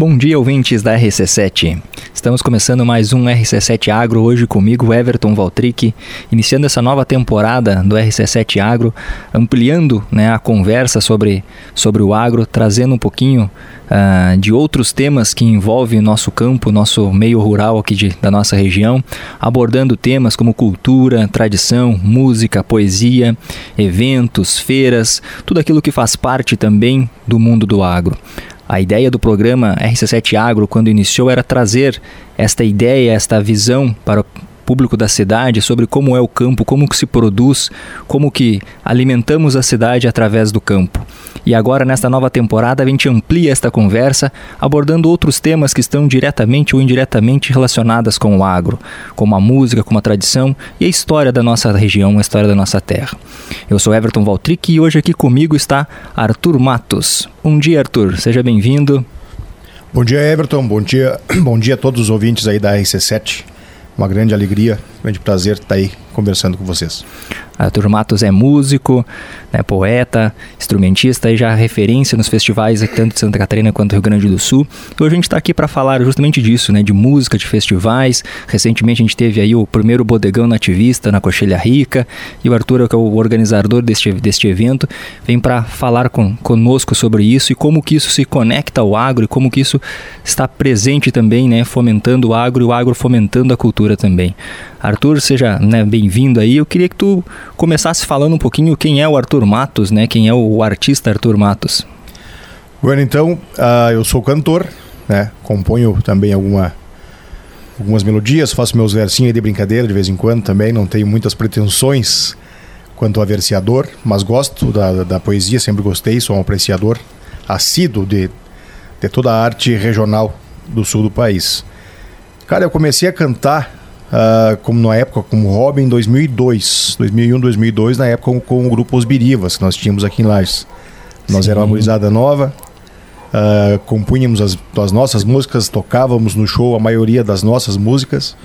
Bom dia, ouvintes da RC7. Estamos começando mais um RC7 Agro hoje comigo, Everton Valtric, iniciando essa nova temporada do RC7 Agro, ampliando né, a conversa sobre, sobre o agro, trazendo um pouquinho uh, de outros temas que envolvem nosso campo, nosso meio rural aqui de, da nossa região, abordando temas como cultura, tradição, música, poesia, eventos, feiras, tudo aquilo que faz parte também do mundo do agro. A ideia do programa RC7 Agro, quando iniciou, era trazer esta ideia, esta visão para público da cidade sobre como é o campo, como que se produz, como que alimentamos a cidade através do campo. E agora, nesta nova temporada, a gente amplia esta conversa, abordando outros temas que estão diretamente ou indiretamente relacionadas com o agro, como a música, como a tradição e a história da nossa região, a história da nossa terra. Eu sou Everton Valtric e hoje aqui comigo está Arthur Matos. Bom dia, Arthur. Seja bem-vindo. Bom dia, Everton. Bom dia, bom dia a todos os ouvintes aí da RC7. Uma grande alegria, grande prazer estar aí conversando com vocês. Arthur Matos é músico, né, poeta, instrumentista e já referência nos festivais tanto de Santa Catarina quanto do Rio Grande do Sul. Hoje a gente está aqui para falar justamente disso, né, de música, de festivais. Recentemente a gente teve aí o primeiro bodegão nativista na Coxilha Rica e o Arthur, que é o organizador deste, deste evento, vem para falar com, conosco sobre isso e como que isso se conecta ao agro e como que isso está presente também, né, fomentando o agro e o agro fomentando a cultura também. Arthur, seja né, bem-vindo aí. Eu queria que tu começasse falando um pouquinho quem é o Arthur Matos, né? Quem é o artista Arthur Matos. Bueno, então, uh, eu sou cantor, né? Componho também alguma, algumas melodias, faço meus versinhos de brincadeira de vez em quando também. Não tenho muitas pretensões quanto a verseador, mas gosto da, da poesia, sempre gostei, sou um apreciador assíduo de, de toda a arte regional do sul do país. Cara, eu comecei a cantar uh, como na época, como hobby em 2002, 2001, 2002, na época com, com o grupo Os Birivas, que nós tínhamos aqui em Lages. Nós éramos uma gurizada nova, uh, compunhamos as, as nossas músicas, tocávamos no show a maioria das nossas músicas.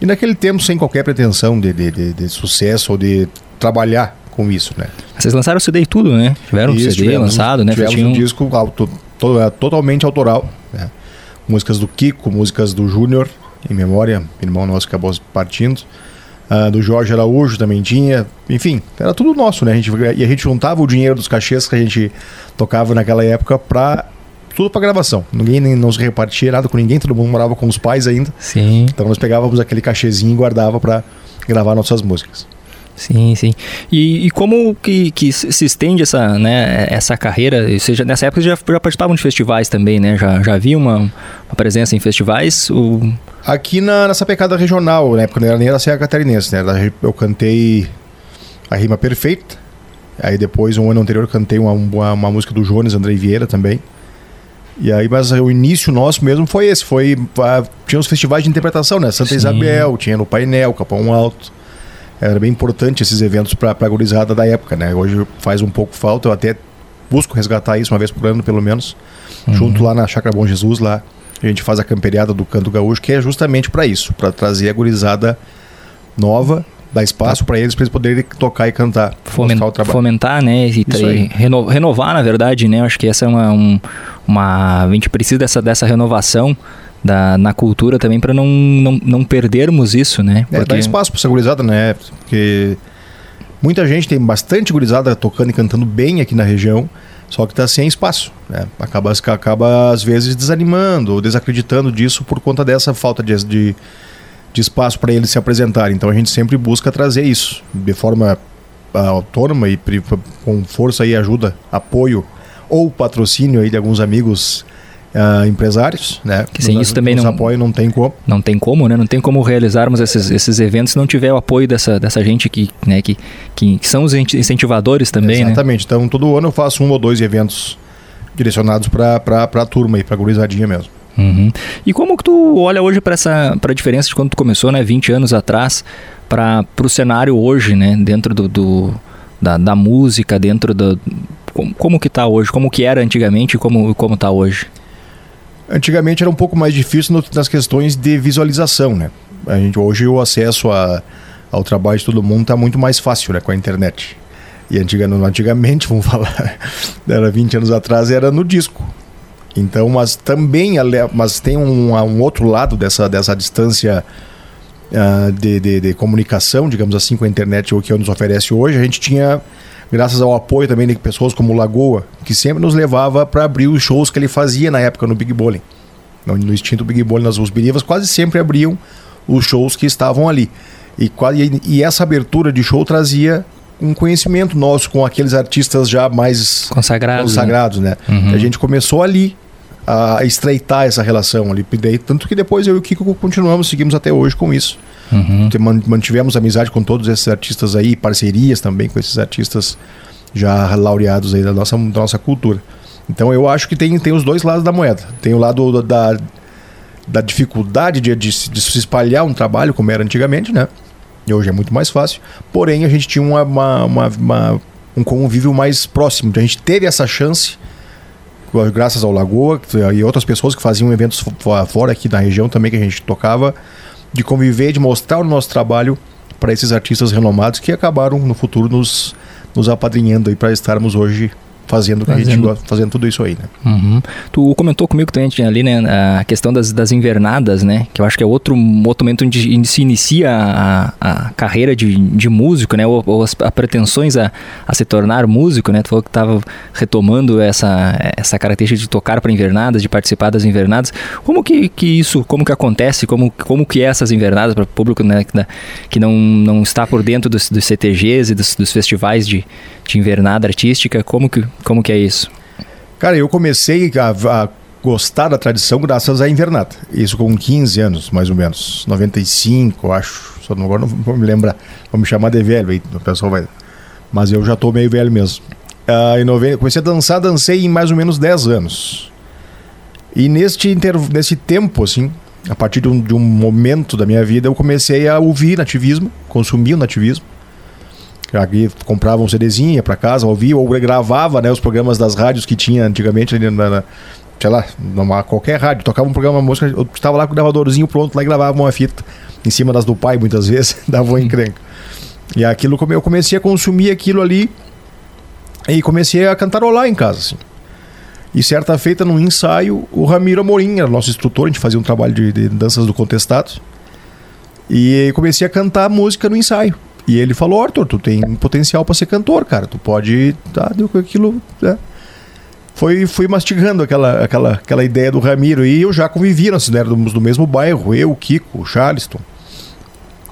E naquele tempo sem qualquer pretensão de, de, de, de sucesso ou de trabalhar com isso, né? Vocês lançaram o CD e tudo, né? Tiveram isso, um CD tivemos, lançado, né? Tivemos um disco auto, todo, é, totalmente autoral, né? Músicas do Kiko, músicas do Júnior, em memória, irmão nosso acabou partindo. Uh, do Jorge Araújo também tinha. Enfim, era tudo nosso, né? A gente, e a gente juntava o dinheiro dos cachês que a gente tocava naquela época para tudo para gravação. Ninguém não se repartia nada com ninguém, todo mundo morava com os pais ainda. Sim. Então nós pegávamos aquele cachezinho e guardava para gravar nossas músicas. Sim, sim. E, e, como que, que se estende essa, né, essa carreira? Ou seja, nessa época já, já participavam de festivais também, né? Já, já havia uma, uma presença em festivais? Ou... Aqui na, nessa pecada regional, né? Porque não era nem da Serra Catarinense, né? Eu cantei a rima perfeita. Aí depois, um ano anterior, cantei uma, uma, uma música do Jones, Andrei Vieira também. E aí, mas o início nosso mesmo foi esse. Foi, tinha os festivais de interpretação, né? Santa Sim. Isabel, tinha no Painel, Capão Alto era bem importante esses eventos para a gurizada da época, né? Hoje faz um pouco falta, eu até busco resgatar isso uma vez por ano, pelo menos, uhum. junto lá na Chácara Bom Jesus, lá a gente faz a camperiada do Canto Gaúcho, que é justamente para isso, para trazer a gurizada nova, dar espaço para eles, para eles poderem tocar e cantar, fomentar, fomentar né, e, e reno, renovar, na verdade, né? Eu acho que essa é uma, um, uma a gente precisa dessa dessa renovação da, na cultura também para não, não, não perdermos isso, né? Porque... É, dá espaço para essa gurizada, né? Porque muita gente tem bastante gurizada tocando e cantando bem aqui na região, só que está sem espaço, né? Acaba, acaba às vezes desanimando ou desacreditando disso por conta dessa falta de, de, de espaço para eles se apresentarem. Então a gente sempre busca trazer isso de forma uh, autônoma e com força e ajuda, apoio ou patrocínio aí de alguns amigos uh, empresários, né? Que sem isso também não apoio não tem como. Não tem como, né? Não tem como realizarmos esses, esses eventos se não tiver o apoio dessa, dessa gente que, né, que, que, são os incentivadores também, né? Exatamente. Né? Então todo ano eu faço um ou dois eventos direcionados para a turma e para a gurizadinha mesmo. Uhum. E como que tu olha hoje para essa para a diferença de quando tu começou, né, 20 anos atrás, para o cenário hoje, né, dentro do, do da, da, música, dentro do como, como que está hoje, como que era antigamente e como como está hoje? Antigamente era um pouco mais difícil nas questões de visualização, né? A gente, hoje o acesso a, ao trabalho de todo mundo está muito mais fácil né, com a internet. E antigamente, antigamente, vamos falar, era 20 anos atrás, era no disco. Então, mas também, mas tem um, um outro lado dessa, dessa distância uh, de, de, de, comunicação, digamos assim, com a internet, o que nos oferece hoje. A gente tinha, graças ao apoio também de pessoas como Lagoa, que sempre nos levava para abrir os shows que ele fazia na época no Big Bowling. No, extinto Big Bowling, nas Rusbirivas, quase sempre abriam os shows que estavam ali. E, e, essa abertura de show trazia um conhecimento nosso com aqueles artistas já mais consagrados, consagrados né? né? Uhum. A gente começou ali a estreitar essa relação ali. Tanto que depois eu e o Kiko continuamos, seguimos até hoje com isso. Uhum. Mantivemos amizade com todos esses artistas aí, parcerias também com esses artistas já laureados aí da nossa, da nossa cultura. Então eu acho que tem, tem os dois lados da moeda. Tem o lado da, da dificuldade de, de, de se espalhar um trabalho, como era antigamente, né? E hoje é muito mais fácil. Porém, a gente tinha uma, uma, uma, uma um convívio mais próximo. A gente teve essa chance, graças ao Lagoa e outras pessoas que faziam eventos fora aqui na região também que a gente tocava, de conviver, de mostrar o nosso trabalho para esses artistas renomados que acabaram no futuro nos, nos apadrinhando aí para estarmos hoje fazendo, fazendo. Fazendo tudo isso aí, né? Uhum. Tu comentou comigo também ali, né, a questão das, das invernadas, né? Que eu acho que é outro, outro momento onde se inicia a, a carreira de, de músico, né? Ou, ou as a pretensões a, a se tornar músico, né? Tu falou que estava retomando essa, essa característica de tocar para invernadas, de participar das invernadas. Como que, que isso, como que acontece? Como, como que é essas invernadas para o público né, que não, não está por dentro dos, dos CTGs e dos, dos festivais de, de invernada artística? Como que, como que é isso? Cara, eu comecei a, a gostar da tradição graças à invernada. Isso com 15 anos, mais ou menos. 95, eu acho. Só não, agora não vou me lembrar. Vou me chamar de velho aí, o pessoal vai. Mas eu já tô meio velho mesmo. Uh, em 90, comecei a dançar, dancei em mais ou menos 10 anos. E neste, inter... nesse tempo, assim, a partir de um, de um momento da minha vida, eu comecei a ouvir nativismo, consumir o nativismo. Aqui comprava um CDzinho, ia pra casa, ouvia ou gravava né, os programas das rádios que tinha antigamente ali na, na sei lá, numa, qualquer rádio. Tocava um programa, uma música, eu estava lá com o gravadorzinho pronto lá e gravava uma fita em cima das do pai muitas vezes, dava um encrenca. E aquilo, eu comecei a consumir aquilo ali e comecei a cantarolar em casa, assim. E certa feita, num ensaio, o Ramiro Amorim era nosso instrutor, a gente fazia um trabalho de, de danças do contestado. E comecei a cantar música no ensaio. E ele falou, Arthur, tu tem potencial para ser cantor, cara. Tu pode. Tá, deu aquilo. Né? Foi, fui mastigando aquela, aquela, aquela ideia do Ramiro. E eu já convivia, nós éramos do mesmo bairro, eu, o Kiko, o Charleston.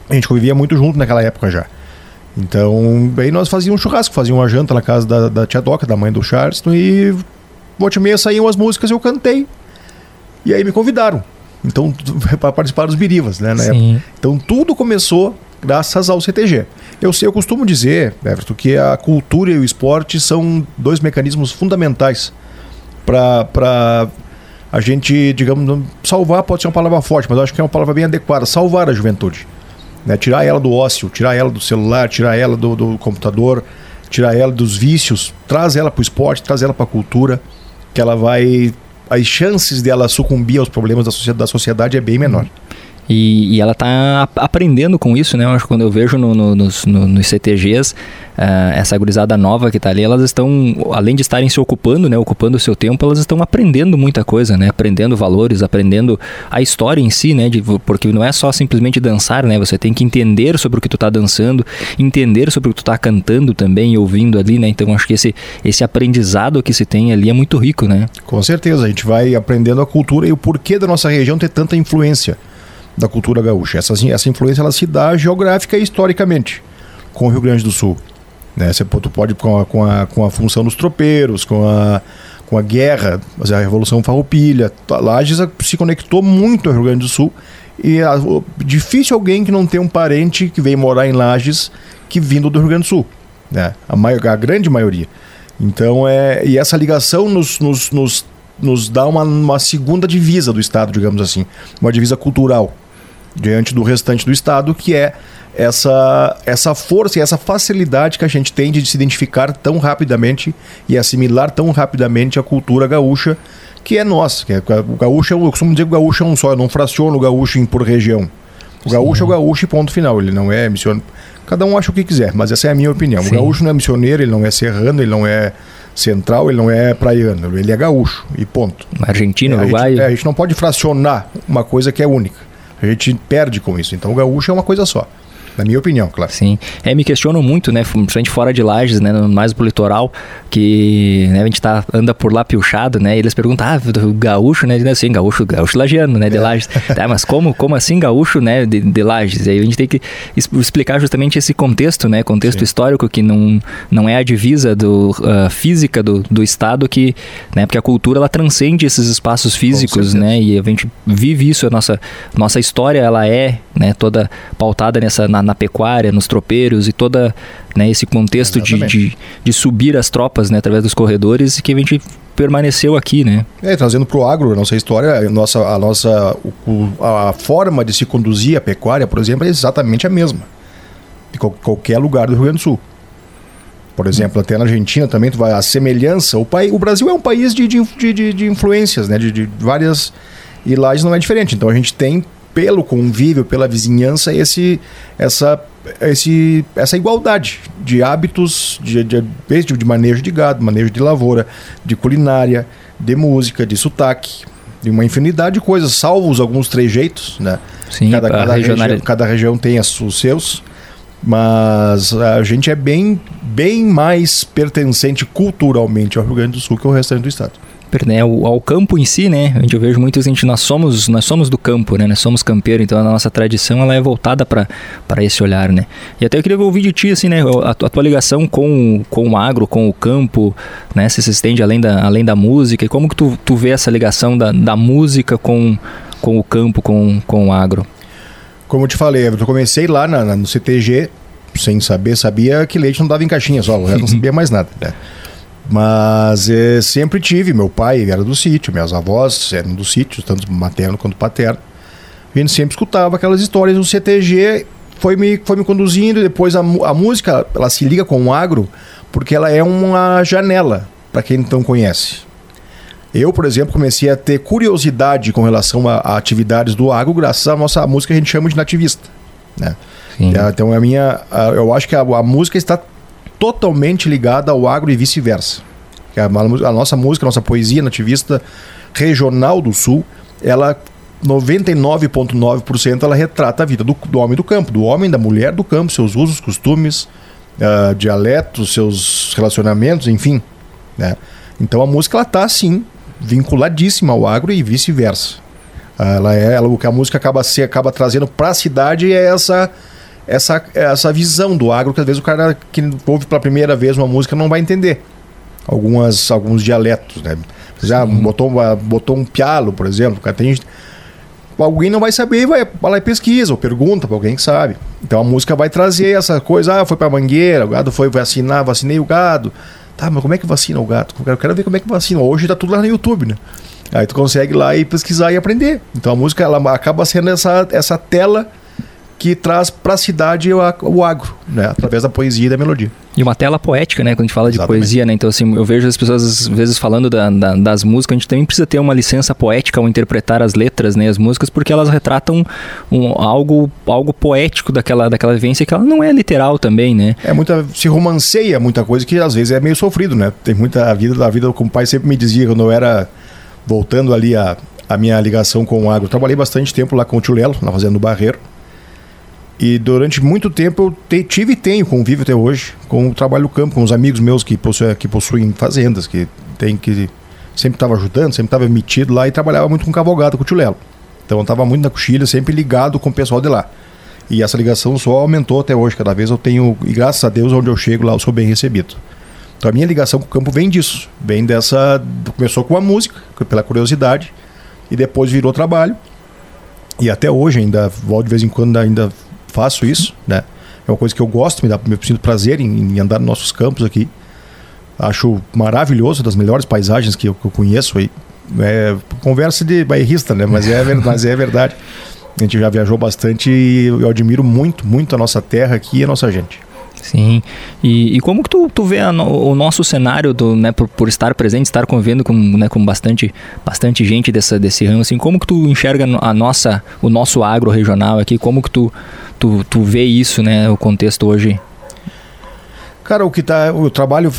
A gente convivia muito junto naquela época já. Então, aí nós fazíamos um churrasco, fazíamos uma janta na casa da, da tia Doca, da mãe do Charleston, e volta e meia saíam as músicas e eu cantei. E aí me convidaram. Então, para participar dos Birivas, né? Então, tudo começou graças ao CTG. Eu sei, eu costumo dizer, Everton, que a cultura e o esporte são dois mecanismos fundamentais para a gente, digamos, salvar pode ser uma palavra forte, mas eu acho que é uma palavra bem adequada, salvar a juventude. Né? Tirar ela do ócio, tirar ela do celular, tirar ela do, do computador, tirar ela dos vícios, traz ela para o esporte, traz ela para a cultura, que ela vai. As chances dela sucumbir aos problemas da sociedade, da sociedade é bem menor. E, e ela está aprendendo com isso, né? Eu acho que quando eu vejo no, no, nos, no, nos CTGs, uh, eh, essa gurizada nova que está ali, elas estão, além de estarem se ocupando, né? Ocupando o seu tempo, elas estão aprendendo muita coisa, né? Aprendendo valores, aprendendo a história em si, né? De, porque não é só simplesmente dançar, né? Você tem que entender sobre o que tu está dançando, entender sobre o que tu está cantando também ouvindo ali, né? Então acho que esse, esse aprendizado que se tem ali é muito rico, né? Com certeza, a gente vai aprendendo a cultura e o porquê da nossa região ter tanta influência da cultura gaúcha. Essa, essa influência ela se dá geográfica e historicamente com o Rio Grande do Sul. Né? Você tu pode com a, com, a, com a função dos tropeiros, com a, com a guerra, a Revolução Farroupilha. Lages se conectou muito ao Rio Grande do Sul e a, difícil alguém que não tem um parente que veio morar em Lages que vindo do Rio Grande do Sul. Né? A, maior, a grande maioria. Então, é, e essa ligação nos, nos, nos, nos dá uma, uma segunda divisa do Estado, digamos assim, uma divisa cultural diante do restante do Estado, que é essa, essa força e essa facilidade que a gente tem de se identificar tão rapidamente e assimilar tão rapidamente a cultura gaúcha, que é nossa. Que é, o gaúcho, eu costumo dizer que o gaúcho é um só, eu não fraciono o gaúcho por região. O gaúcho Sim. é o gaúcho e ponto final. Ele não é missionário. Cada um acha o que quiser, mas essa é a minha opinião. Sim. O gaúcho não é missioneiro, ele não é serrano, ele não é central, ele não é praiano, ele é gaúcho e ponto. Argentino, é, Uruguai. A gente, é, a gente não pode fracionar uma coisa que é única. A gente perde com isso. Então o gaúcho é uma coisa só. Na minha opinião, claro. Sim. É, me questiono muito, né? Principalmente fora de Lages, né? Mais pro litoral, que né, a gente tá, anda por lá piochado, né? E eles perguntam, ah, gaúcho, né? Assim, gaúcho, gaúcho lagiano, né? De é. Lages. tá, mas como, como assim gaúcho, né? De, de Lages? E aí a gente tem que explicar justamente esse contexto, né? Contexto Sim. histórico que não, não é a divisa do, uh, física do, do estado que, né? Porque a cultura, ela transcende esses espaços físicos, né? E a gente vive isso, a nossa, nossa história, ela é, né? Toda pautada nessa, na, na pecuária, nos tropeiros e toda né, esse contexto de, de, de, subir as tropas né, através dos corredores que a gente permaneceu aqui, né? É, trazendo para o agro, a nossa história, a nossa, a, nossa a forma de se conduzir a pecuária, por exemplo, é exatamente a mesma de qualquer lugar do Rio Grande do Sul. Por exemplo, até na Argentina também tu vai a semelhança. O, pai, o Brasil é um país de, de, de, de influências, né? De, de várias e lá não é diferente. Então a gente tem pelo convívio, pela vizinhança, esse, essa, esse, essa igualdade de hábitos, de, de, de manejo de gado, manejo de lavoura, de culinária, de música, de sotaque, de uma infinidade de coisas, salvo alguns trejeitos, né? Sim, cada, cada, região, cada região tem os seus, mas a gente é bem, bem mais pertencente culturalmente ao Rio Grande do Sul que o restante do estado né, ao, campo em si, né? A gente vejo muitos, gente, nós somos, nós somos do campo, né? Nós somos campeiro, então a nossa tradição ela é voltada para esse olhar, né? E até eu queria ouvir de ti, assim, né? A, a, tua ligação com, com o agro, com o campo, né? Se se estende além da, além da música e como que tu, tu vê essa ligação da, da música com, com o campo, com, com o agro? Como eu te falei, eu comecei lá na, na, no CTG sem saber, sabia que leite não dava em caixinha só, eu não sabia mais nada, né? Mas é, sempre tive, meu pai era do sítio, minhas avós eram do sítio, tanto materno quanto paterno. A gente sempre escutava aquelas histórias do CTG, foi me, foi me conduzindo, e depois a, a música, ela se liga com o agro, porque ela é uma janela, para quem não conhece. Eu, por exemplo, comecei a ter curiosidade com relação a, a atividades do agro, graças à nossa música que a gente chama de nativista. Né? Então, a minha, eu acho que a, a música está totalmente ligada ao agro e vice-versa. A, a nossa música, a nossa poesia nativista regional do Sul, ela 99,9% ela retrata a vida do, do, homem do campo, do homem, da mulher do campo, seus usos, costumes, uh, dialetos, seus relacionamentos, enfim. Né? Então a música ela está sim vinculadíssima ao agro e vice-versa. Uh, ela é, ela, o que a música acaba, se, acaba trazendo para a cidade é essa essa, essa visão do agro que às vezes o cara que ouve pela primeira vez uma música não vai entender. Algumas, alguns dialetos, né? Já botou, botou um pialo, por exemplo, cara tem alguém não vai saber e vai lá e pesquisa ou pergunta para alguém que sabe. Então a música vai trazer essa coisa, ah, foi para mangueira, o gado foi vacinar, vacinei o gado. Tá, mas como é que vacina o gado? Eu quero ver como é que vacina. Hoje tá tudo lá no YouTube, né? Aí tu consegue ir lá e pesquisar e aprender. Então a música ela acaba sendo essa, essa tela que traz para a cidade o, o agro, né? através da poesia e da melodia. E uma tela poética, né? Quando a gente fala de Exatamente. poesia, né? Então, assim, eu vejo as pessoas às vezes falando da, da, das músicas, a gente também precisa ter uma licença poética ao interpretar as letras, né? As músicas, porque elas retratam um, algo, algo poético daquela, daquela vivência que ela não é literal também, né? É muita. Se romanceia muita coisa que às vezes é meio sofrido, né? Tem muita vida da vida, como o pai sempre me dizia quando eu era. Voltando ali a, a minha ligação com o agro. Trabalhei bastante tempo lá com o tio Lelo, na Fazenda do Barreiro. E durante muito tempo eu te, tive e tenho convívio até hoje com o trabalho do campo, com os amigos meus que possuem, que possuem fazendas, que tem que sempre estava ajudando, sempre estava metido lá e trabalhava muito com cavalgada, com o Tilelo. Então eu estava muito na coxilha, sempre ligado com o pessoal de lá. E essa ligação só aumentou até hoje, cada vez eu tenho, e graças a Deus, onde eu chego lá eu sou bem recebido. Então a minha ligação com o campo vem disso, vem dessa. Começou com a música, pela curiosidade, e depois virou trabalho. E até hoje ainda, volto de vez em quando, ainda faço isso, né? É uma coisa que eu gosto, me dá me sinto prazer em, em, andar nos nossos campos aqui. Acho maravilhoso, das melhores paisagens que eu, que eu conheço aí. É, conversa de bairrista, né? Mas é, mas é verdade. A gente já viajou bastante e eu admiro muito, muito a nossa terra aqui e a nossa gente. Sim. E, e como que tu, tu vê a, o nosso cenário do, né, por, por, estar presente, estar convivendo com, né, com bastante, bastante gente dessa, desse ramo, assim, como que tu enxerga a nossa, o nosso agro regional aqui, como que tu, tu, tu vê isso, né, o contexto hoje? Cara, o que tá, eu trabalho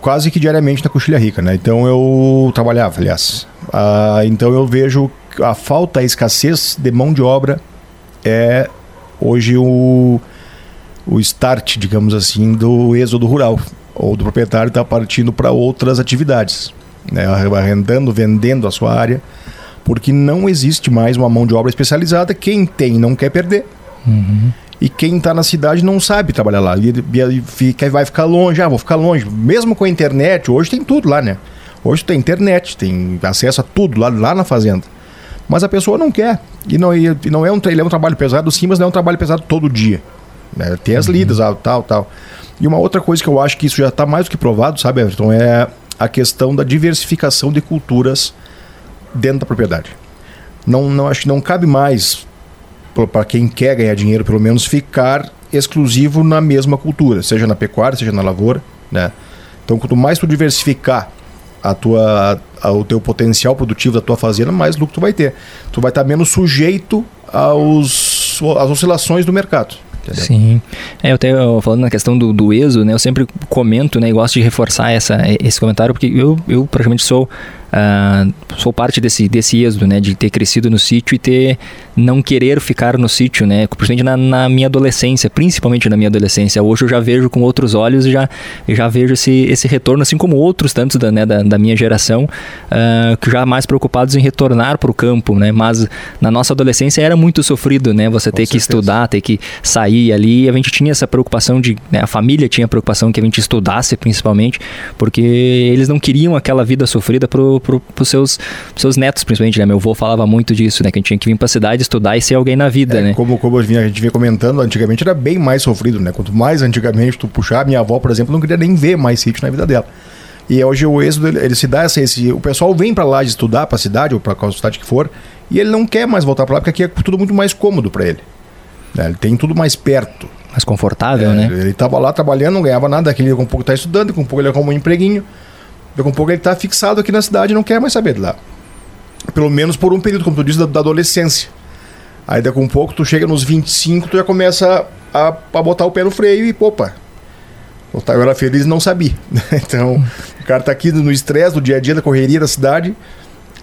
quase que diariamente na Coxilha Rica, né? Então eu trabalhava, aliás. Ah, então eu vejo a falta, a escassez de mão de obra é hoje o o start, digamos assim, do êxodo rural, ou do proprietário estar tá partindo para outras atividades, né? arrendando, vendendo a sua área, porque não existe mais uma mão de obra especializada. Quem tem não quer perder. Uhum. E quem está na cidade não sabe trabalhar lá. E, e fica, vai ficar longe, ah, vou ficar longe. Mesmo com a internet, hoje tem tudo lá, né? Hoje tem internet, tem acesso a tudo lá, lá na fazenda. Mas a pessoa não quer. E não, e não é um, ele é um trabalho pesado, sim, mas não é um trabalho pesado todo dia. Né? Tem as uhum. lidas, tal, tal. E uma outra coisa que eu acho que isso já está mais do que provado, sabe, Everton, é a questão da diversificação de culturas dentro da propriedade. Não, não acho que não cabe mais para quem quer ganhar dinheiro, pelo menos, ficar exclusivo na mesma cultura, seja na pecuária, seja na lavoura, né? Então, quanto mais tu diversificar a tua, a, o teu potencial produtivo da tua fazenda, mais lucro tu vai ter. Tu vai estar menos sujeito aos, às oscilações do mercado. Entendeu? Sim. É, eu até falando na questão do, do ESO, né? Eu sempre comento, né? E gosto de reforçar essa, esse comentário, porque eu, eu praticamente sou Uh, sou parte desse, desse êxodo, né, de ter crescido no sítio e ter não querer ficar no sítio, né, principalmente na, na, minha adolescência, principalmente na minha adolescência. Hoje eu já vejo com outros olhos e já, já vejo esse, esse retorno, assim como outros tantos da, né, da, da minha geração, uh, que já mais preocupados em retornar para o campo, né, mas na nossa adolescência era muito sofrido, né, você ter que estudar, ter que sair ali, e a gente tinha essa preocupação de, né, a família tinha a preocupação que a gente estudasse principalmente, porque eles não queriam aquela vida sofrida pro pro, pros seus, seus netos, principalmente, né? Meu avô falava muito disso, né? Que a gente tinha que vir pra cidade estudar e ser alguém na vida, é, né? Como, como a gente vinha comentando, antigamente era bem mais sofrido, né? Quanto mais antigamente tu puxar, minha avó, por exemplo, não queria nem ver mais sítio na vida dela. E hoje o êxodo, ele, ele se dá essa, esse, o pessoal vem para lá de estudar, para a cidade ou para qual cidade que for, e ele não quer mais voltar para lá porque aqui é tudo muito mais cômodo para ele. Né? Ele tem tudo mais perto. Mais confortável, é, né? Ele estava lá trabalhando, não ganhava nada, aquele com um pouco tá estudando, com um pouco ele arrumou um empreguinho. Daqui a um pouco ele está fixado aqui na cidade e não quer mais saber de lá. Pelo menos por um período, como tu disse, da, da adolescência. Aí daqui a um pouco tu chega nos 25, tu já começa a, a botar o pé no freio e, opa, eu era feliz e não sabia. então, o cara tá aqui no estresse do dia a dia, da correria da cidade,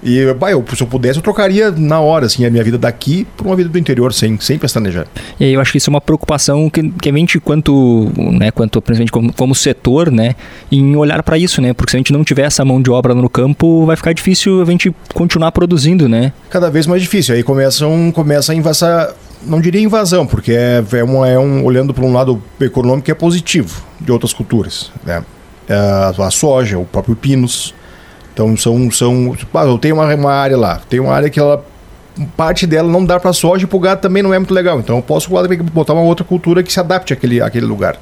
e bah, eu, se eu pudesse, eu trocaria na hora assim, a minha vida daqui por uma vida do interior, sem, sem pestanejar. E aí eu acho que isso é uma preocupação que, que a gente, quanto, né, quanto principalmente como, como setor, né, em olhar para isso, né? Porque se a gente não tiver essa mão de obra no campo, vai ficar difícil a gente continuar produzindo, né? Cada vez mais difícil. Aí começam, começa a invasar, não diria invasão, porque é, é, um, é um, olhando para um lado econômico, é positivo de outras culturas, né? A, é, a soja, o próprio pinos então são. são ah, eu tenho uma, uma área lá, tem uma área que ela. Parte dela não dá para soja e pro gado também não é muito legal. Então eu posso botar uma outra cultura que se adapte àquele, àquele lugar.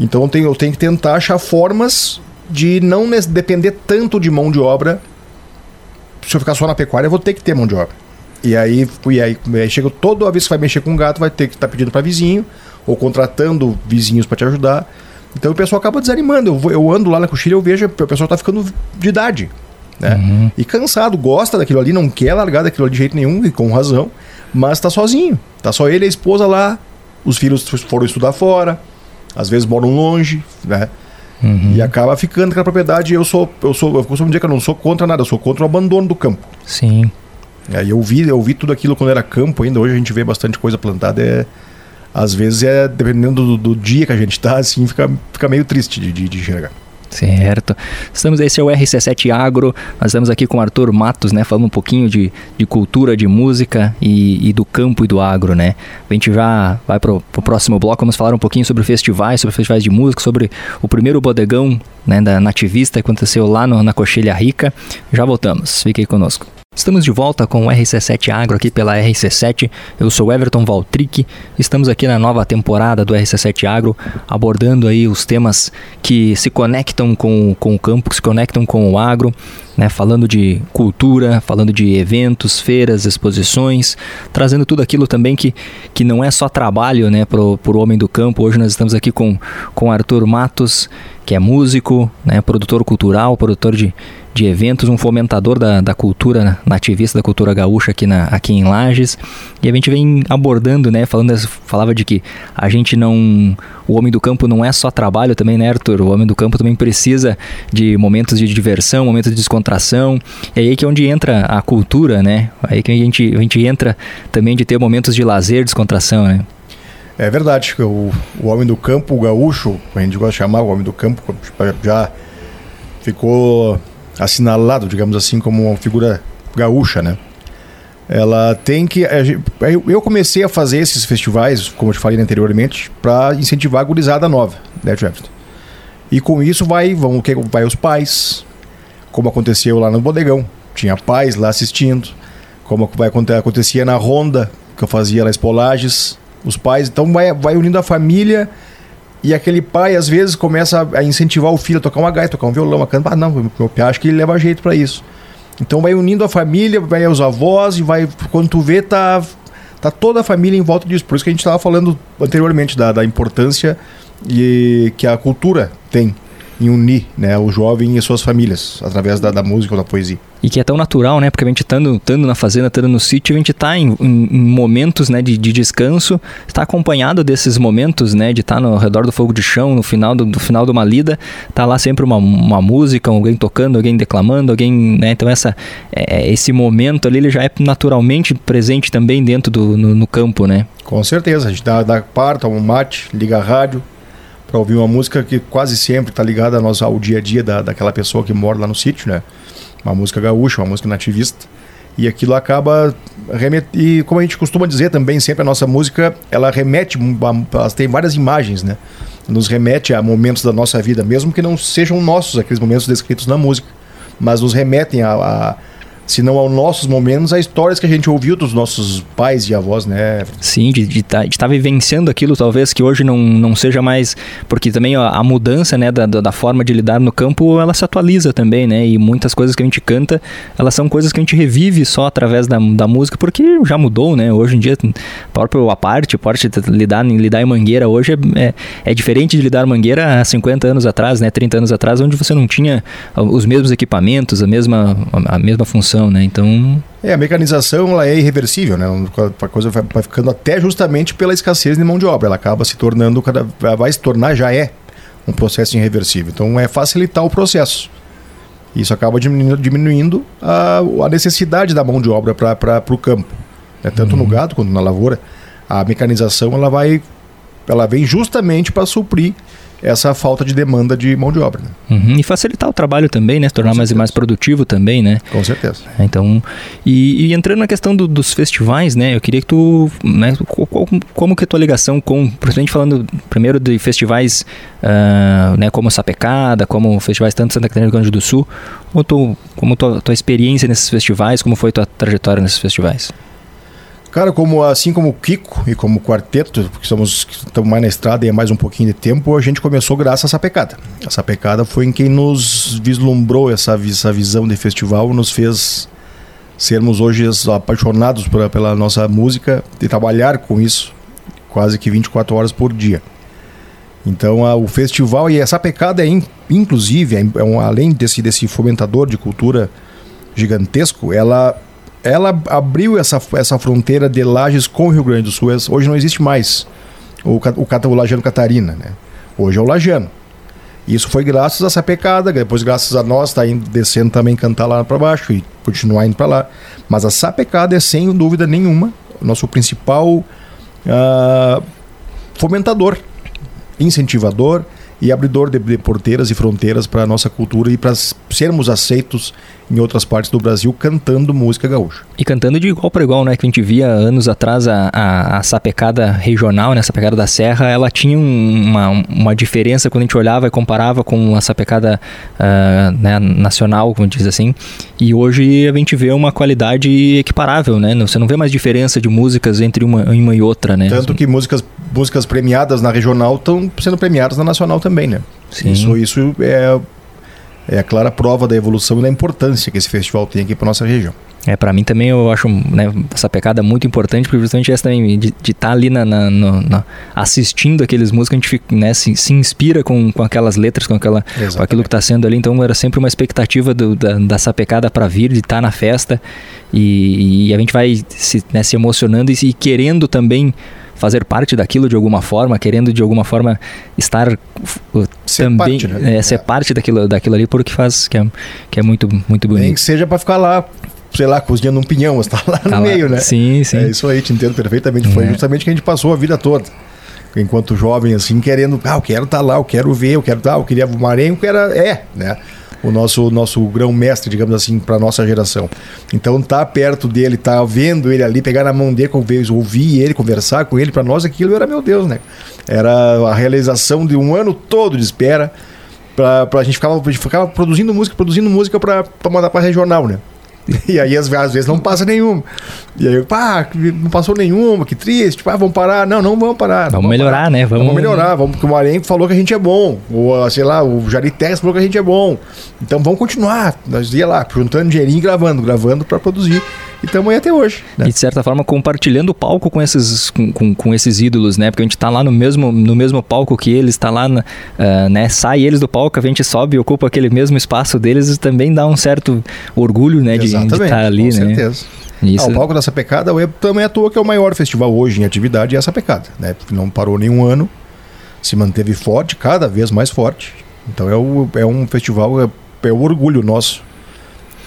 Então eu tenho, eu tenho que tentar achar formas de não depender tanto de mão de obra. Se eu ficar só na pecuária, eu vou ter que ter mão de obra. E aí, e aí, aí chega toda vez que vai mexer com gato, vai ter que estar tá pedindo para vizinho ou contratando vizinhos para te ajudar. Então o pessoal acaba desanimando. Eu, vou, eu ando lá na coxilha eu vejo o pessoal tá ficando de idade. Né? Uhum. E cansado, gosta daquilo ali, não quer largar daquilo ali de jeito nenhum, e com razão, mas tá sozinho. Tá só ele e a esposa lá, os filhos foram estudar fora, às vezes moram longe, né? Uhum. E acaba ficando aquela propriedade. Eu sou, eu sou, eu costumo dizer que eu não sou contra nada, eu sou contra o abandono do campo. Sim. Aí eu vi, eu vi tudo aquilo quando era campo ainda, hoje a gente vê bastante coisa plantada, é às vezes é dependendo do, do, dia que a gente está, assim, fica, fica meio triste de, de, de enxergar. Certo. Estamos, esse é o RC7 Agro. Nós estamos aqui com o Arthur Matos, né? Falando um pouquinho de, de cultura, de música e, e do campo e do agro, né? A gente já vai para o próximo bloco. Vamos falar um pouquinho sobre festivais, sobre festivais de música, sobre o primeiro bodegão né, da Nativista que aconteceu lá no, na Coxilha Rica. Já voltamos. Fique aí conosco. Estamos de volta com o RC7 Agro aqui pela RC7. Eu sou Everton Valtric. Estamos aqui na nova temporada do RC7 Agro, abordando aí os temas que se conectam com, com o campo, que se conectam com o agro, né? falando de cultura, falando de eventos, feiras, exposições, trazendo tudo aquilo também que, que não é só trabalho né, para o homem do campo. Hoje nós estamos aqui com, com Arthur Matos, que é músico, né, produtor cultural, produtor de, de eventos, um fomentador da, da cultura nativista, da cultura gaúcha aqui, na, aqui em Lages. E a gente vem abordando, né, falando, falava de que a gente não, o homem do campo não é só trabalho também, né, Arthur? O homem do campo também precisa de momentos de diversão, momentos de descontração. E aí que é onde entra a cultura, né? Aí que a gente, a gente entra também de ter momentos de lazer, descontração, né? É verdade, o, o homem do campo, o gaúcho, a gente gosta de chamar o homem do campo, já ficou assinalado, digamos assim, como uma figura gaúcha, né? Ela tem que. Eu comecei a fazer esses festivais, como eu te falei anteriormente, para incentivar a gurizada nova, né, Jefferson? E com isso vai, vão, vai os pais, como aconteceu lá no Bodegão. Tinha pais lá assistindo, como vai, acontecia na Ronda, que eu fazia lá Espolages, os pais. Então vai, vai unindo a família e aquele pai, às vezes, começa a incentivar o filho a tocar uma gaita, tocar um violão, a cantar. Ah, não, meu pai acha que ele leva jeito para isso. Então vai unindo a família, vai os avós e vai. Quando tu vê, tá, tá toda a família em volta disso. Por isso que a gente estava falando anteriormente da, da importância e, que a cultura tem em unir né, o jovem e suas famílias através da, da música ou da poesia. E que é tão natural, né? Porque a gente estando, estando na fazenda, estando no sítio, a gente está em, em, momentos né, de, de descanso, está acompanhado desses momentos, né? De estar tá no redor do fogo de chão, no final do, do final de uma lida, tá lá sempre uma, uma música, alguém tocando, alguém declamando, alguém, né? Então essa, é, é, esse momento ali, ele já é naturalmente presente também dentro do no, no campo, né? Com certeza, a gente dá, dá par, um mate, liga a rádio, para ouvir uma música que quase sempre está ligada ao, ao dia a dia da, daquela pessoa que mora lá no sítio, né? Uma música gaúcha, uma música nativista. E aquilo acaba e como a gente costuma dizer também sempre a nossa música ela remete ela tem várias imagens né nos remete a momentos da nossa vida mesmo que não sejam nossos aqueles momentos descritos na música mas nos remetem a, a se não aos nossos momentos, a histórias que a gente ouviu dos nossos pais e avós, né? Sim, de estar tá, tá vivenciando aquilo, talvez que hoje não, não seja mais. Porque também a, a mudança né, da, da forma de lidar no campo, ela se atualiza também, né? E muitas coisas que a gente canta, elas são coisas que a gente revive só através da, da música, porque já mudou, né? Hoje em dia, próprio a parte, a parte de lidar, lidar em mangueira hoje é, é, é diferente de lidar mangueira há 50 anos atrás, né? 30 anos atrás, onde você não tinha os mesmos equipamentos, a mesma, a mesma função né? Então. É, a mecanização ela é irreversível, né? A coisa vai, vai ficando até justamente pela escassez de mão de obra. Ela acaba se tornando, cada, vai se tornar, já é um processo irreversível. Então é facilitar o processo. Isso acaba diminuindo, diminuindo a, a, necessidade da mão de obra para o campo. Né? Tanto uhum. no gado quanto na lavoura. A mecanização ela vai. Ela vem justamente para suprir essa falta de demanda de mão de obra. Né? Uhum, e facilitar o trabalho também, né? Tornar mais, mais produtivo também, né? Com certeza. Então, e, e entrando na questão do, dos festivais, né? Eu queria que tu, né? Qual, como que é a tua ligação com, principalmente falando primeiro de festivais, uh, né? Como Sapecada, como festivais tanto Santa Catarina e Rio Grande do Sul, como, tu, como tua, tua experiência nesses festivais, como foi tua trajetória nesses festivais? Cara, como assim como o Kiko e como o quarteto, que estamos, estamos mais na estrada e é mais um pouquinho de tempo, a gente começou graças a essa pecada. Essa pecada foi em quem nos vislumbrou essa, essa visão de festival, nos fez sermos hoje apaixonados por, pela nossa música e trabalhar com isso quase que 24 horas por dia. Então a, o festival e essa pecada é in, inclusive é, é um, além desse desse fomentador de cultura gigantesco, ela ela abriu essa, essa fronteira de Lages com o Rio Grande do Sul. Hoje não existe mais o, o, o Lajano Catarina, né? Hoje é o Lajano. Isso foi graças a essa pecada, depois graças a nós tá indo descendo também cantar lá para baixo e continuar indo para lá. Mas a sapecada é sem dúvida nenhuma o nosso principal uh, fomentador, incentivador e abridor de, de porteiras e fronteiras para a nossa cultura e para sermos aceitos em outras partes do Brasil cantando música gaúcha. E cantando de igual para igual, né? Que a gente via anos atrás a, a, a sapecada regional, né? A sapecada da Serra, ela tinha uma, uma diferença quando a gente olhava e comparava com a sapecada uh, né, nacional, como diz assim. E hoje a gente vê uma qualidade equiparável, né? Você não vê mais diferença de músicas entre uma, uma e outra, né? Tanto que músicas, músicas premiadas na regional estão sendo premiadas na nacional também, né? Sim. Isso, isso é é a clara prova da evolução e da importância que esse festival tem aqui para nossa região. É, para mim também eu acho né, essa pecada muito importante, porque justamente essa também, de estar tá ali na, na, na, assistindo aqueles músicos, a gente fica, né, se, se inspira com, com aquelas letras, com, aquela, com aquilo que está sendo ali, então era sempre uma expectativa do, da, da sapecada para vir, de estar tá na festa, e, e, a gente vai se, né, se emocionando e, e querendo também fazer parte daquilo de alguma forma, querendo de alguma forma estar ser também parte, né? é, ser é. parte daquilo, daquilo ali, porque faz que é, que é muito muito bonito. Nem que seja para ficar lá sei lá, cozinhando um pinhão, você tá lá tá no lá. meio, né? Sim, sim. É isso aí, te entendo perfeitamente. Foi é. justamente que a gente passou a vida toda. Enquanto jovem, assim, querendo, ah, eu quero estar tá lá, eu quero ver, eu quero estar, tá, eu queria o Maranhão, que era, é, né? o nosso, nosso grão-mestre, digamos assim, para nossa geração. Então, tá perto dele, tá vendo ele ali, pegar na mão dele, ouvir ele, conversar com ele, para nós aquilo era, meu Deus, né? Era a realização de um ano todo de espera. Ficava, a gente ficava produzindo música, produzindo música para mandar para regional, né? E aí, às, vezes, não passa nenhuma. E aí, pá, não passou nenhuma, que triste. Pá, vamos parar. Não, não vamos parar. Vamos melhorar, parar. né? Vamos... vamos melhorar. Vamos, porque o Marenco falou que a gente é bom. Ou, sei lá, o Jaritex falou que a gente é bom. Então vamos continuar. Nós ia lá, juntando dinheirinho e gravando, gravando para produzir. E estamos aí até hoje. Né? E de certa forma compartilhando o palco com esses, com, com, com, esses ídolos, né? Porque a gente está lá no mesmo, no mesmo palco que eles, está lá, uh, né? Sai eles do palco, a gente sobe e ocupa aquele mesmo espaço deles e também dá um certo orgulho, né? De, de estar tá ali, com né? certeza. Isso. Ah, o palco da Sapecada também é à toa que é o maior festival hoje em atividade é a Sapecada, né? Porque não parou nenhum ano, se manteve forte, cada vez mais forte. Então é, o, é um festival, é, é o orgulho nosso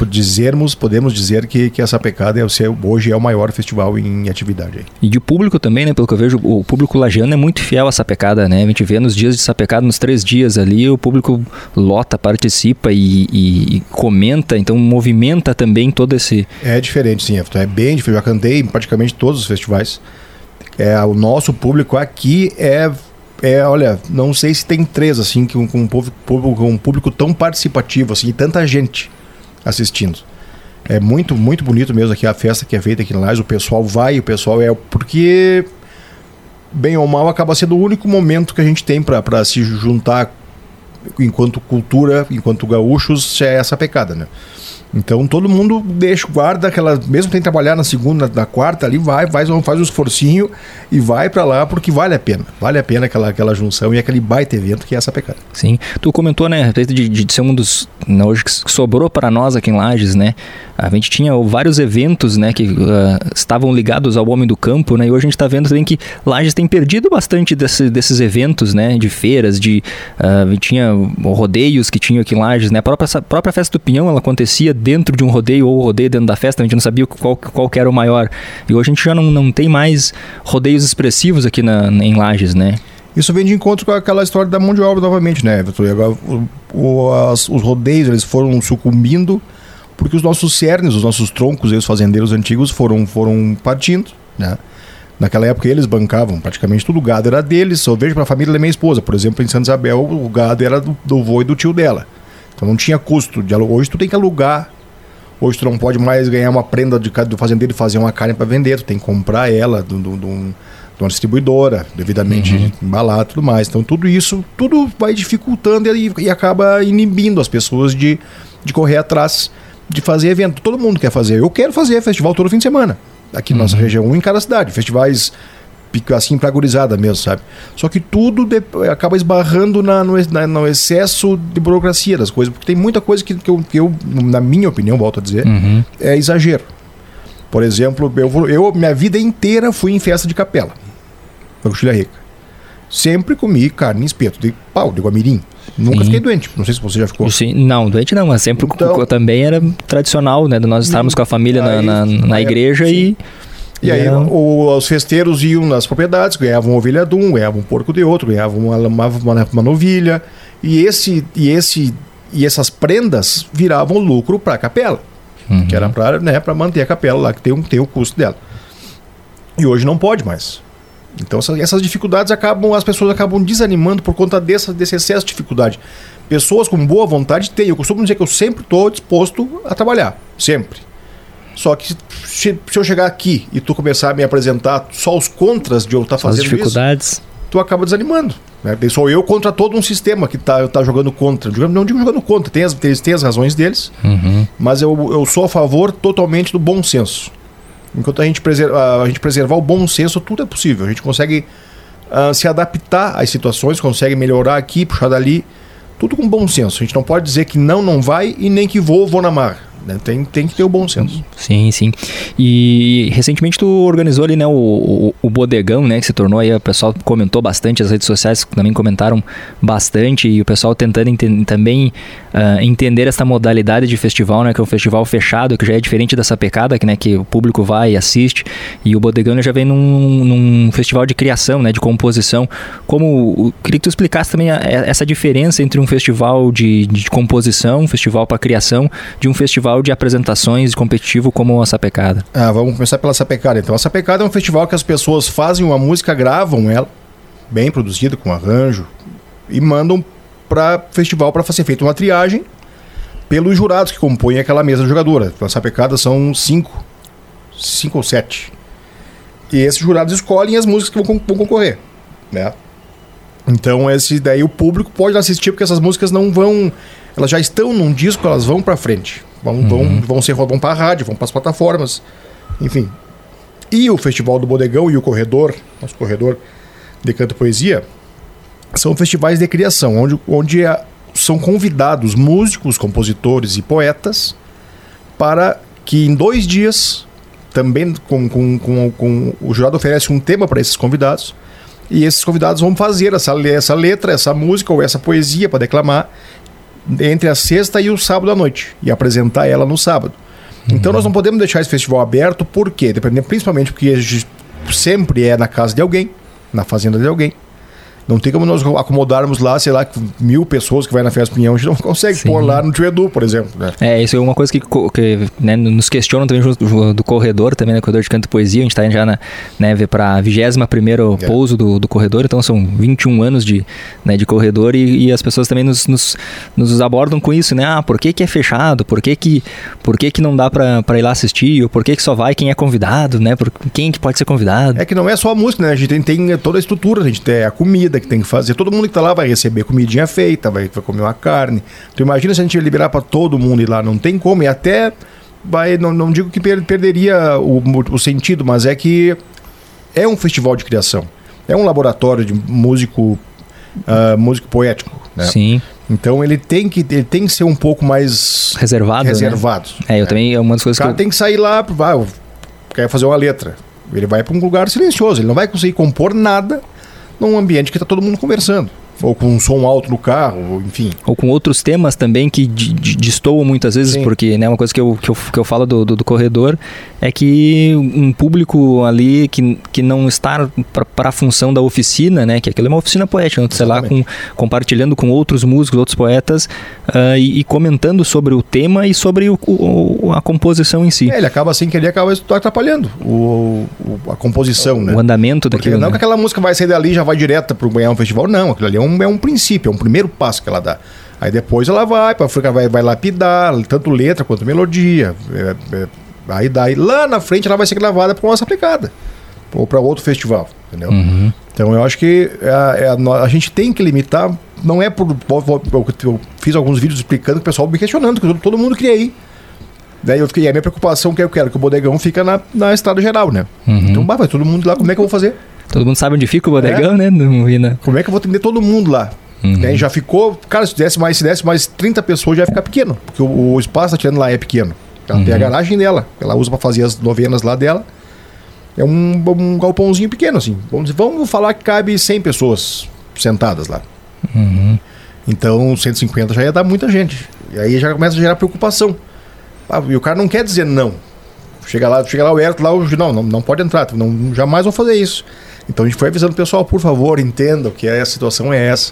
dizermos, podemos dizer que, que essa pecada é o seu, hoje é o maior festival em atividade. E de público também, né? Pelo que eu vejo, o público lagiano é muito fiel a essa pecada, né? A gente vê nos dias de sapecada, nos três dias ali, o público lota, participa e, e, e comenta, então movimenta também todo esse. É diferente, sim. É bem diferente. Eu já cantei em praticamente todos os festivais. É, o nosso público aqui é é, olha, não sei se tem três, assim, com, com um, público, um público tão participativo, assim, tanta gente assistindo. É muito, muito bonito mesmo aqui a festa que é feita aqui em Lages. O pessoal vai, o pessoal é. Porque, bem ou mal, acaba sendo o único momento que a gente tem para se juntar enquanto cultura, enquanto gaúchos, é essa pecada, né? Então todo mundo deixa, guarda aquela. Mesmo tem que trabalhar na segunda, na quarta, ali vai, faz, faz um esforcinho e vai para lá porque vale a pena. Vale a pena aquela, aquela junção e aquele baita evento que é essa pecada. Sim. Tu comentou, né, a respeito de, de ser um dos. Né, hoje que sobrou para nós aqui em Lages, né? A gente tinha vários eventos, né, que uh, estavam ligados ao homem do campo, né? E hoje a gente está vendo também que Lages tem perdido bastante desse, desses eventos, né? De feiras, de. Uh, tinha rodeios que tinham aqui em Lages, né? A própria, a própria festa do Pinhão ela acontecia dentro de um rodeio ou rodeio dentro da festa, a gente não sabia qual, qual era o maior. E hoje a gente já não, não tem mais rodeios expressivos aqui na, em Lages, né? Isso vem de encontro com aquela história da mão de obra novamente, né, Everton? agora, o, o, as, os rodeios eles foram sucumbindo porque os nossos cernes, os nossos troncos, os fazendeiros antigos foram, foram partindo, né? Naquela época eles bancavam praticamente tudo, o gado era deles. Eu vejo para a família da minha esposa, por exemplo, em Santa Isabel, o gado era do, do vô e do tio dela. Então não tinha custo de alugar. Hoje tu tem que alugar Hoje tu não pode mais ganhar uma prenda de, do fazendeiro e fazer uma carne para vender, tu tem que comprar ela de uma distribuidora, devidamente uhum. embalada e tudo mais. Então tudo isso, tudo vai dificultando e, e acaba inibindo as pessoas de, de correr atrás de fazer evento. Todo mundo quer fazer. Eu quero fazer festival todo fim de semana. Aqui na nossa uhum. região, um em cada cidade. Festivais assim pra gurizada mesmo, sabe? Só que tudo de, acaba esbarrando na, no, na, no, excesso de burocracia das coisas, porque tem muita coisa que, que, eu, que eu, na minha opinião, volto a dizer, uhum. é exagero. Por exemplo, eu, eu minha vida inteira fui em festa de capela, da Coxilha Rica. Sempre comi carne em espeto de pau, de guamirim. Nunca Sim. fiquei doente. Não sei se você já ficou. Sim, não, doente não, mas sempre então, também era tradicional, né? De nós estarmos com a família aí, na, na, na igreja e E aí o, os festeiros iam nas propriedades, ganhavam ovelha de um, ganhavam um porco de outro, ganhavam uma, uma, uma, uma novilha. E, esse, e, esse, e essas prendas viravam lucro para a capela. Uhum. Que era para né, manter a capela lá, que tem, um, tem o custo dela. E hoje não pode mais. Então essas, essas dificuldades acabam, as pessoas acabam desanimando por conta dessa, desse excesso de dificuldade. Pessoas com boa vontade têm. Eu costumo dizer que eu sempre estou disposto a trabalhar. Sempre. Só que se, se, eu chegar aqui e tu começar a me apresentar só os contras de eu estar tá fazendo as dificuldades. isso, tu acaba desanimando. Né? Sou eu contra todo um sistema que está tá jogando contra. Não digo jogando contra, tem as, eles têm as razões deles, uhum. mas eu, eu sou a favor totalmente do bom senso. Enquanto a gente, preserva, a gente preservar o bom senso, tudo é possível. A gente consegue uh, se adaptar às situações, consegue melhorar aqui, puxar dali, tudo com bom senso. A gente não pode dizer que não, não vai e nem que vou, vou na mar. Né? Tem, tem que ter o bom senso. Sim, sim. E recentemente tu organizou ali né, o, o, o Bodegão, né? Que se tornou aí, o pessoal comentou bastante, as redes sociais também comentaram bastante, e o pessoal tentando também uh, entender essa modalidade de festival, né? Que é um festival fechado, que já é diferente dessa pecada, que, né, que o público vai e assiste. E o Bodegão já vem num, num festival de criação, né? De composição. Como queria que tu explicasse também a, essa diferença entre um festival de, de composição, um festival para criação, de um festival de apresentações competitivo como a Sapecada. Ah, vamos começar pela Sapecada. Então, a Sapecada é um festival que as pessoas fazem uma música, gravam ela, bem produzida, com arranjo, e mandam para festival para ser feita uma triagem pelos jurados que compõem aquela mesa jogadora. A sapecada são cinco, cinco ou sete. E esses jurados escolhem as músicas que vão, vão concorrer, né? Então esse daí o público pode assistir porque essas músicas não vão, elas já estão num disco, elas vão para frente, vão, uhum. vão, vão ser vão para a rádio, vão para as plataformas, enfim. E o Festival do Bodegão e o Corredor, nosso corredor de canto e poesia, são festivais de criação, onde, onde é, são convidados músicos, compositores e poetas para que em dois dias, também com, com, com, com o jurado oferece um tema para esses convidados, e esses convidados vão fazer essa, essa letra, essa música ou essa poesia para declamar entre a sexta e o sábado à noite e apresentar ela no sábado. Uhum. Então nós não podemos deixar esse festival aberto, por quê? Dependendo, principalmente porque sempre é na casa de alguém, na fazenda de alguém. Não tem como nós acomodarmos lá, sei lá, mil pessoas que vai na festa Pinhão, a gente não consegue Sim. pôr lá no Tio Edu, por exemplo. Né? É, isso é uma coisa que, que né, nos questionam também do, do corredor, também, né, corredor de canto e poesia, a gente está já na, né, para a 21 primeiro é. pouso do, do corredor, então são 21 anos de, né, de corredor e, e as pessoas também nos, nos, nos, abordam com isso, né? Ah, por que, que é fechado? Por que, que, por que, que não dá para ir lá assistir? Ou por que, que só vai quem é convidado, né? Por, quem que pode ser convidado? É que não é só a música, né? A gente tem, tem toda a estrutura, a gente tem a comida, que tem que fazer. Todo mundo que está lá vai receber comidinha feita, vai, vai comer uma carne. Tu imagina se a gente liberar para todo mundo ir lá, não tem como. E até vai, não, não digo que per, perderia o, o sentido, mas é que é um festival de criação. É um laboratório de músico, uh, músico poético. Né? Sim. Então ele tem que ele tem que ser um pouco mais reservado. Né? Reservado. Né? É, eu né? também é uma das coisas o cara que eu... tem que sair lá, vai, quer fazer uma letra. Ele vai para um lugar silencioso, ele não vai conseguir compor nada num ambiente que está todo mundo conversando ou com um som alto no carro, enfim. Ou com outros temas também que destoam muitas vezes, Sim. porque né, uma coisa que eu, que eu, que eu falo do, do, do, corredor é que um público ali que, que não está para a função da oficina, né, que aquilo é uma oficina poética, sei lá, com, compartilhando com outros músicos, outros poetas uh, e, e, comentando sobre o tema e sobre o, o, a composição em si. É, ele acaba assim que ele acaba atrapalhando o, a composição, né? O andamento daquilo. Porque não né? que aquela música vai sair dali e já vai direto para ganhar um festival, não, aquilo ali é um um, é um princípio, é um primeiro passo que ela dá. Aí depois ela vai para vai, vai lapidar, tanto letra quanto melodia. É, é, aí daí lá na frente ela vai ser gravada para nossa aplicada ou para outro festival, entendeu? Uhum. Então eu acho que a, é a, a, gente tem que limitar, não é por. Eu fiz alguns vídeos explicando que o pessoal me questionando, que todo mundo queria ir. Daí eu fiquei, a minha preocupação que eu quero que o bodegão fica na, na estrada geral, né? Uhum. Então, bah, vai todo mundo lá, como é que eu vou fazer? Todo mundo sabe onde fica o bodegão, é. né? No, Como é que eu vou atender todo mundo lá? Uhum. já ficou. Cara, se desse mais, se desse mais 30 pessoas, já ia ficar pequeno. Porque o, o espaço tá tirando lá é pequeno. Ela uhum. tem a uhum. garagem dela. Ela usa para fazer as novenas lá dela. É um, um galpãozinho pequeno, assim. Vamos, vamos falar que cabe 100 pessoas sentadas lá. Uhum. Então, 150 já ia dar muita gente. E aí já começa a gerar preocupação. Ah, e o cara não quer dizer não. Chega lá, chega lá o Herto, lá, o, não, não, não pode entrar, não, jamais vou fazer isso. Então a gente foi avisando o pessoal, por favor, entendam que a situação é essa.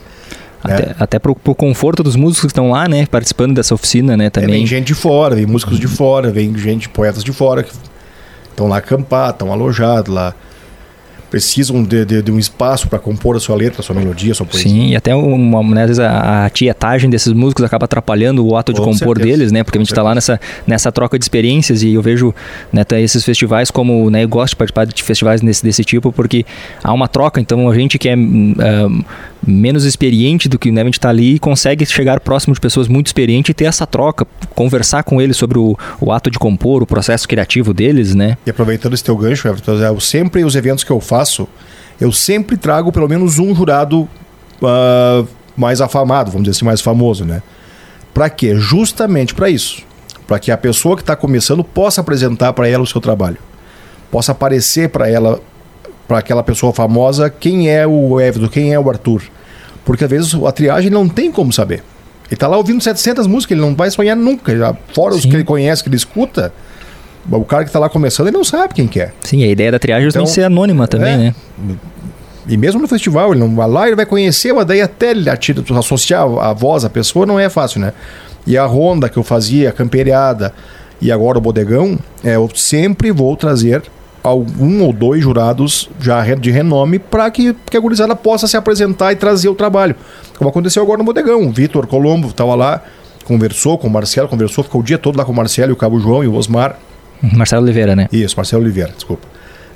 Até, né? até pro, pro conforto dos músicos que estão lá, né? Participando dessa oficina, né? Também. É, vem gente de fora, vem músicos de fora, vem gente, poetas de fora que estão lá acampados, estão alojados lá precisam de, de, de um espaço para compor a sua letra, a sua melodia, a sua poesia. Sim, e até uma, né, às vezes a, a tietagem desses músicos acaba atrapalhando o ato de Com compor certeza. deles, né? Porque a gente está lá nessa, nessa troca de experiências e eu vejo né, esses festivais como, né, eu gosto de participar de festivais desse, desse tipo porque há uma troca, então a gente que é uh, menos experiente do que né, a gente está ali consegue chegar próximo de pessoas muito experientes e ter essa troca, conversar com eles sobre o, o ato de compor, o processo criativo deles, né? E aproveitando esse teu gancho, Everton, eu sempre os eventos que eu faço faço, eu sempre trago pelo menos um jurado uh, mais afamado, vamos dizer assim, mais famoso, né? Para quê? Justamente para isso. Para que a pessoa que está começando possa apresentar para ela o seu trabalho. Possa aparecer para ela, para aquela pessoa famosa, quem é o Everton, quem é o Arthur. Porque às vezes a triagem não tem como saber. Ele está lá ouvindo 700 músicas, ele não vai sonhar nunca. Fora Sim. os que ele conhece, que ele escuta, o cara que está lá começando, ele não sabe quem que é. Sim, a ideia da triagem então, é ser anônima também, é, né? E mesmo no festival, ele não vai lá, ele vai conhecer, mas daí até ele associar a voz à pessoa não é fácil, né? E a ronda que eu fazia, a camperiada e agora o bodegão, é, eu sempre vou trazer algum ou dois jurados já de renome para que, que a gurizada possa se apresentar e trazer o trabalho. Como aconteceu agora no bodegão. O Vitor Colombo estava lá, conversou com o Marcelo, conversou, ficou o dia todo lá com o Marcelo e o Cabo João e o Osmar. Marcelo Oliveira, né? Isso, Marcelo Oliveira, desculpa.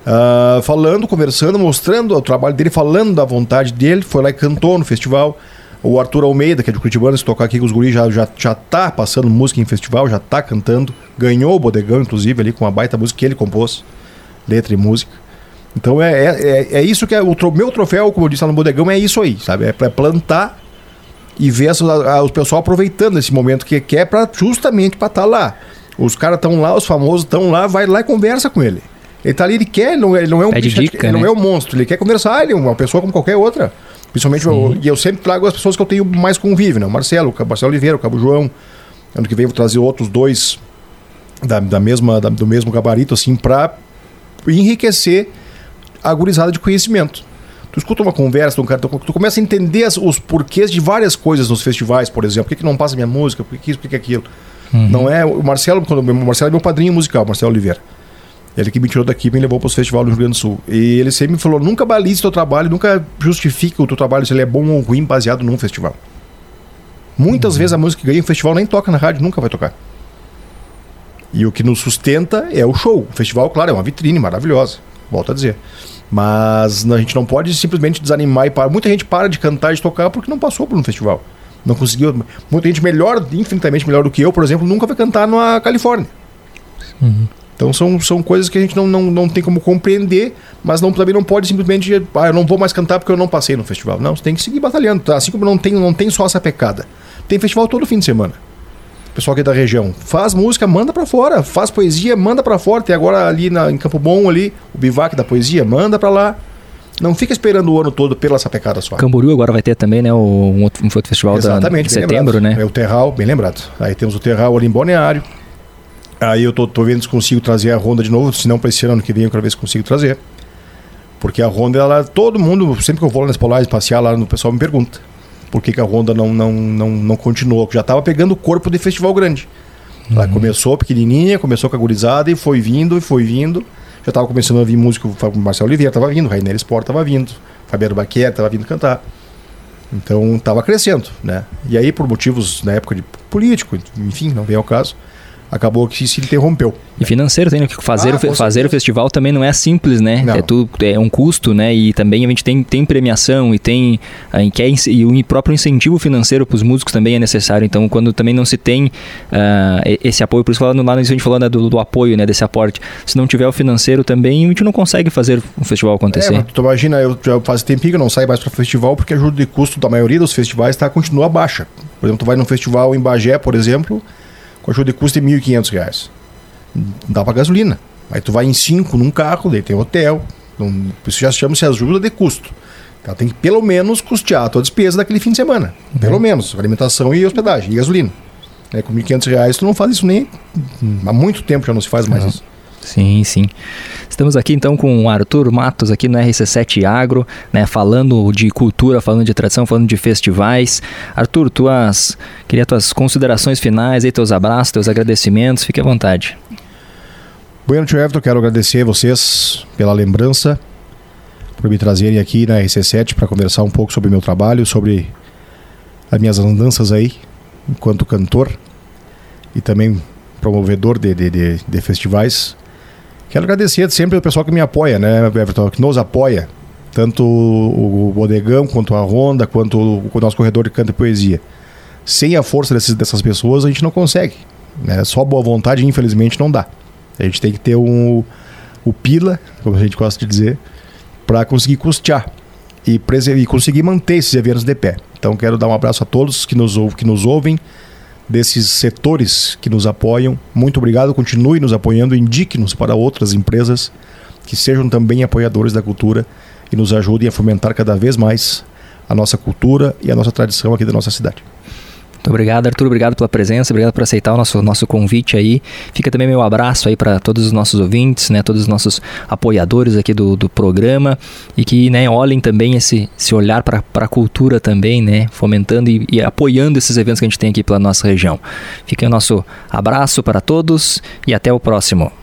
Uh, falando, conversando, mostrando o trabalho dele, falando da vontade dele, foi lá e cantou no festival. O Arthur Almeida, que é de Curitibano, se tocar aqui com os guris, já, já, já tá passando música em festival, já tá cantando. Ganhou o Bodegão, inclusive, ali com uma baita música que ele compôs, letra e música. Então é, é, é, é isso que é o tro meu troféu, como eu disse lá no Bodegão, é isso aí, sabe? É para plantar e ver as, a, o pessoal aproveitando esse momento que, que é pra, justamente para estar tá lá. Os caras estão lá, os famosos estão lá, vai lá e conversa com ele. Ele tá ali, ele quer, não, ele não é um bicho, dica, ele né? não é um monstro, ele quer conversar, ele é uma pessoa como qualquer outra. Principalmente, eu, e eu sempre trago as pessoas que eu tenho mais convívio, né? O Marcelo, o Marcelo Oliveira, o Cabo João. Ano que vem eu vou trazer outros dois da, da mesma, da, do mesmo gabarito, assim, para enriquecer a gurizada de conhecimento. Tu escuta uma conversa de um cara, tu, tu começa a entender as, os porquês de várias coisas nos festivais, por exemplo. Por que, que não passa minha música? Por que isso, por que aquilo? Uhum. Não é o Marcelo, quando, o Marcelo é meu padrinho musical, Marcelo Oliveira. Ele que me tirou daqui e me levou para os festivais do Rio Grande do Sul. E ele sempre me falou: nunca balize o teu trabalho, nunca justifique o teu trabalho se ele é bom ou ruim baseado num festival. Muitas uhum. vezes a música que ganha em festival nem toca na rádio, nunca vai tocar. E o que nos sustenta é o show. O festival, claro, é uma vitrine maravilhosa, volto a dizer. Mas a gente não pode simplesmente desanimar e parar. Muita gente para de cantar e de tocar porque não passou por um festival. Não conseguiu. Muita gente melhor, infinitamente melhor do que eu, por exemplo, nunca vai cantar na Califórnia. Uhum. Então são, são coisas que a gente não, não, não tem como compreender, mas não, também não pode simplesmente. Ah, eu não vou mais cantar porque eu não passei no festival. Não, você tem que seguir batalhando. Tá? Assim como não tem, não tem só essa pecada. Tem festival todo fim de semana. pessoal aqui da região. Faz música, manda para fora. Faz poesia, manda para fora. Tem agora ali na, em Campo Bom, ali, o bivac da poesia, manda para lá. Não fica esperando o ano todo pela sapecada só. Camboriú agora vai ter também, né? Um outro, um outro festival Exatamente, de setembro, lembrado. né? É o Terral, bem lembrado. Aí temos o Terral ali em Balneário. Aí eu tô, tô vendo se consigo trazer a Honda de novo, se não para esse ano que vem eu quero ver se consigo trazer. Porque a Honda, ela, todo mundo, sempre que eu vou lá nas Polares passear lá, o pessoal me pergunta por que, que a Honda não, não, não, não continuou. Já estava pegando o corpo de festival grande. Uhum. Ela começou pequenininha, começou com a gurizada e foi vindo e foi vindo já estava começando a vir músico, o Marcelo Oliveira estava vindo, Rainer Sport estava vindo, Fabiano Baquer estava vindo cantar. Então estava crescendo, né? E aí, por motivos na época de político, enfim, não vem ao caso, acabou que se interrompeu. E financeiro tem que fazer, ah, o, fazer o festival também não é simples, né? Não. É, tudo, é um custo, né? E também a gente tem, tem premiação e tem uh, quer, e o próprio incentivo financeiro para os músicos também é necessário. Então, quando também não se tem uh, esse apoio, por isso falando lá a gente falou né, do, do, apoio, né? Desse aporte. Se não tiver o financeiro também, a gente não consegue fazer o festival acontecer. É, tu imagina, eu já faz tempinho que eu não saio mais para festival porque a ajuda de custo da maioria dos festivais tá, continua baixa. Por exemplo, tu vai num festival em Bagé, por exemplo, com ajuda de custo de R$ 1.500. Dá para gasolina. Aí tu vai em cinco num carro, daí tem hotel. Então, isso já chama-se ajuda de custo. Ela tem que pelo menos custear a tua despesa daquele fim de semana. Uhum. Pelo menos, alimentação e hospedagem, e gasolina. É, com R$ 1.500 tu não faz isso nem. Há muito tempo já não se faz mais não. isso. Sim, sim. Estamos aqui então com o Arthur Matos aqui no RC7 Agro, né, falando de cultura, falando de tradição, falando de festivais. Arthur, tuas queria tuas considerações finais, aí teus abraços, teus agradecimentos, fique à vontade. Bueno, tio Everton, quero agradecer a vocês pela lembrança, por me trazerem aqui na RC7 para conversar um pouco sobre o meu trabalho, sobre as minhas andanças aí, enquanto cantor e também promovedor de, de, de, de festivais. Quero agradecer sempre o pessoal que me apoia, né, Everton, que nos apoia, tanto o Bodegão, quanto a Ronda, quanto o nosso corredor de canto e poesia. Sem a força desses, dessas pessoas, a gente não consegue. Né? Só boa vontade, infelizmente, não dá. A gente tem que ter um, o pila, como a gente gosta de dizer, para conseguir custear e, e conseguir manter esses eventos de pé. Então, quero dar um abraço a todos que nos, que nos ouvem desses setores que nos apoiam. Muito obrigado, continue nos apoiando, indique-nos para outras empresas que sejam também apoiadores da cultura e nos ajudem a fomentar cada vez mais a nossa cultura e a nossa tradição aqui da nossa cidade. Muito obrigado, Arthur. Obrigado pela presença, obrigado por aceitar o nosso, nosso convite aí. Fica também meu abraço aí para todos os nossos ouvintes, né, todos os nossos apoiadores aqui do, do programa e que né, olhem também esse, esse olhar para a cultura também, né, fomentando e, e apoiando esses eventos que a gente tem aqui pela nossa região. Fica o nosso abraço para todos e até o próximo.